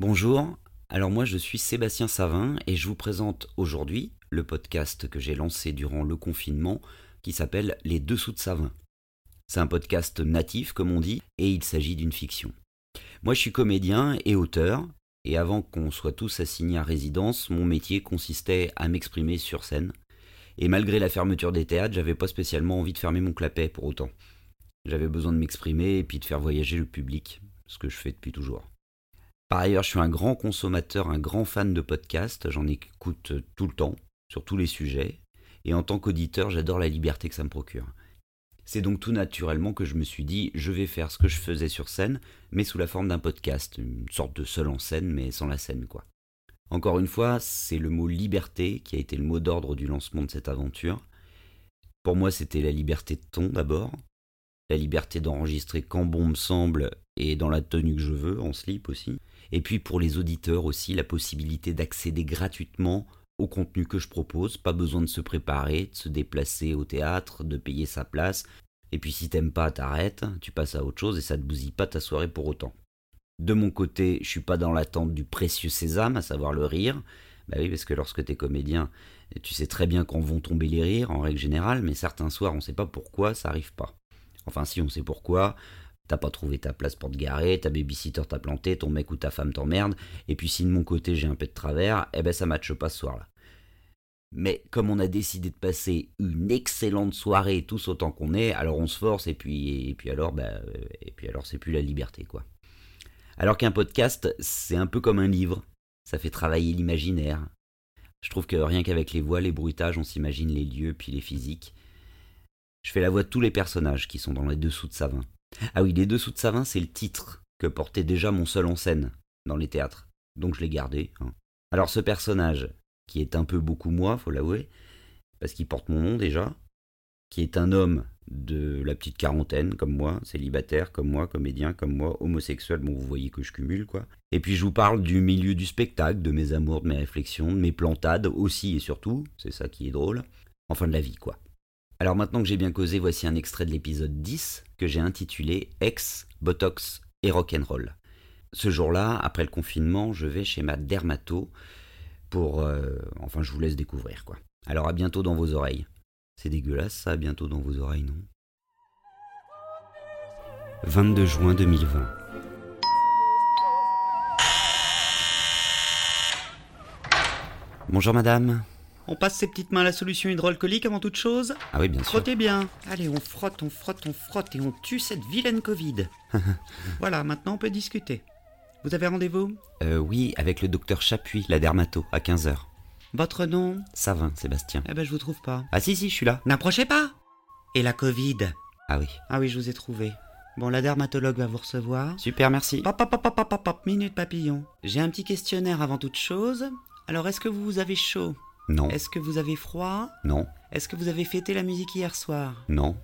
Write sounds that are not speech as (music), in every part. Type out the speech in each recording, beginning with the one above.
Bonjour, alors moi je suis Sébastien Savin et je vous présente aujourd'hui le podcast que j'ai lancé durant le confinement qui s'appelle Les Dessous de Savin. C'est un podcast natif comme on dit et il s'agit d'une fiction. Moi je suis comédien et auteur et avant qu'on soit tous assignés à résidence, mon métier consistait à m'exprimer sur scène. Et malgré la fermeture des théâtres, j'avais pas spécialement envie de fermer mon clapet pour autant. J'avais besoin de m'exprimer et puis de faire voyager le public, ce que je fais depuis toujours. Par ailleurs, je suis un grand consommateur, un grand fan de podcasts, j'en écoute tout le temps, sur tous les sujets, et en tant qu'auditeur, j'adore la liberté que ça me procure. C'est donc tout naturellement que je me suis dit, je vais faire ce que je faisais sur scène, mais sous la forme d'un podcast, une sorte de seul en scène, mais sans la scène, quoi. Encore une fois, c'est le mot liberté qui a été le mot d'ordre du lancement de cette aventure. Pour moi, c'était la liberté de ton d'abord, la liberté d'enregistrer quand bon me semble et dans la tenue que je veux, en slip aussi, et puis pour les auditeurs aussi, la possibilité d'accéder gratuitement au contenu que je propose. Pas besoin de se préparer, de se déplacer au théâtre, de payer sa place. Et puis si t'aimes pas, t'arrêtes, tu passes à autre chose et ça te bousille pas ta soirée pour autant. De mon côté, je suis pas dans l'attente du précieux sésame, à savoir le rire. Bah oui, parce que lorsque t'es comédien, tu sais très bien quand vont tomber les rires en règle générale, mais certains soirs on sait pas pourquoi ça arrive pas. Enfin si on sait pourquoi, T'as pas trouvé ta place pour te garer, ta babysitter t'a planté, ton mec ou ta femme t'emmerde, et puis si de mon côté j'ai un peu de travers, eh ben ça matche pas ce soir-là. Mais comme on a décidé de passer une excellente soirée tous autant qu'on est, alors on se force et puis et puis alors bah, et puis alors c'est plus la liberté quoi. Alors qu'un podcast, c'est un peu comme un livre, ça fait travailler l'imaginaire. Je trouve que rien qu'avec les voix, les bruitages, on s'imagine les lieux puis les physiques. Je fais la voix de tous les personnages qui sont dans les dessous de Savin. Ah oui, Les Dessous de Savin, c'est le titre que portait déjà mon seul en scène dans les théâtres. Donc je l'ai gardé. Hein. Alors ce personnage, qui est un peu beaucoup moi, faut l'avouer, parce qu'il porte mon nom déjà, qui est un homme de la petite quarantaine, comme moi, célibataire, comme moi, comédien, comme moi, homosexuel, bon vous voyez que je cumule quoi. Et puis je vous parle du milieu du spectacle, de mes amours, de mes réflexions, de mes plantades aussi et surtout, c'est ça qui est drôle, enfin de la vie quoi. Alors maintenant que j'ai bien causé, voici un extrait de l'épisode 10 que j'ai intitulé Ex, Botox et Rock'n'Roll. Ce jour-là, après le confinement, je vais chez ma dermato pour... Euh, enfin, je vous laisse découvrir, quoi. Alors à bientôt dans vos oreilles. C'est dégueulasse ça, à bientôt dans vos oreilles, non? 22 juin 2020. Bonjour madame. On passe ses petites mains à la solution hydroalcoolique avant toute chose Ah oui, bien sûr. Frottez bien. Allez, on frotte, on frotte, on frotte et on tue cette vilaine Covid. (laughs) voilà, maintenant on peut discuter. Vous avez rendez-vous? Euh, oui, avec le docteur Chapuis, la dermato, à 15h. Votre nom? Savin, Sébastien. Eh ben, je vous trouve pas. Ah si, si, je suis là. N'approchez pas Et la Covid? Ah oui. Ah oui, je vous ai trouvé. Bon, la dermatologue va vous recevoir. Super, merci. Pop, pop, pop, pop, minute papillon. J'ai un petit questionnaire avant toute chose. Alors, est-ce que vous avez chaud? Non, Est-ce que vous avez froid? Non, Est-ce que vous avez fêté la musique hier soir? Non,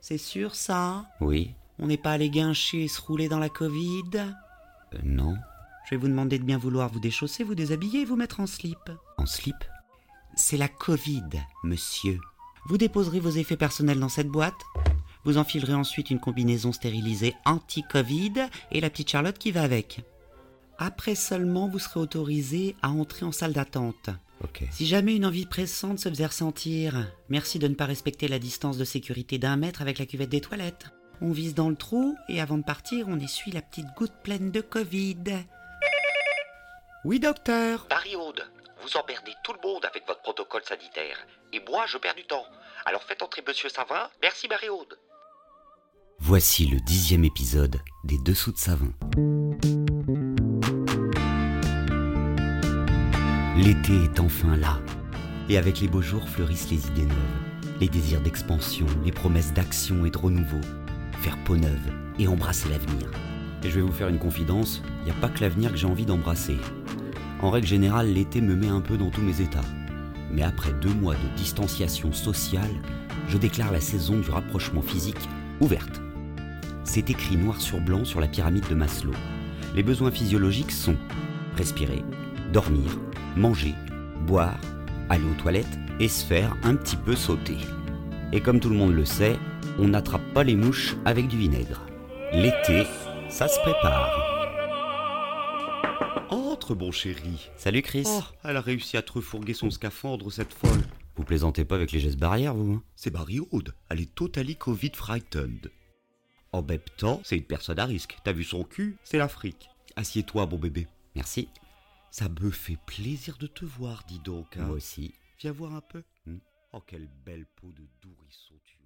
C'est sûr ça? Oui, On n'est pas allé guincher et se rouler dans la Covid? Euh, non. Je vais vous demander de bien vouloir vous déchausser, vous déshabiller et vous mettre en slip. En slip? C'est la Covid, monsieur. Vous déposerez vos effets personnels dans cette boîte. Vous enfilerez ensuite une combinaison stérilisée anti-Covid et la petite Charlotte qui va avec. Après seulement, vous serez autorisé à entrer en salle d'attente. Si jamais une envie pressante se faisait ressentir, merci de ne pas respecter la distance de sécurité d'un mètre avec la cuvette des toilettes. On vise dans le trou et avant de partir, on essuie la petite goutte pleine de Covid. Oui, docteur. Barry Aude, vous emmerdez tout le monde avec votre protocole sanitaire. Et moi, je perds du temps. Alors faites entrer Monsieur Savin. Merci, Barry Aude. Voici le dixième épisode des Dessous de Savin. L'été est enfin là. Et avec les beaux jours fleurissent les idées neuves, les désirs d'expansion, les promesses d'action et de renouveau. Faire peau neuve et embrasser l'avenir. Et je vais vous faire une confidence, il n'y a pas que l'avenir que j'ai envie d'embrasser. En règle générale, l'été me met un peu dans tous mes états. Mais après deux mois de distanciation sociale, je déclare la saison du rapprochement physique ouverte. C'est écrit noir sur blanc sur la pyramide de Maslow. Les besoins physiologiques sont respirer, dormir, manger, boire, aller aux toilettes et se faire un petit peu sauter. Et comme tout le monde le sait, on n'attrape pas les mouches avec du vinaigre. L'été, ça se prépare. Rentre, mon chéri. Salut Chris. Oh, elle a réussi à te refourguer son scaphandre, cette folle. Vous plaisantez pas avec les gestes barrières, vous hein? C'est Barry Aude. Elle est totally Covid frightened. En même temps, c'est une personne à risque. T'as vu son cul? C'est l'Afrique. Assieds-toi, mon bébé. Merci. Ça me fait plaisir de te voir, dis donc. hein. Moi aussi. Viens voir un peu. Hmm. Oh, quelle belle peau de dourisson tu as.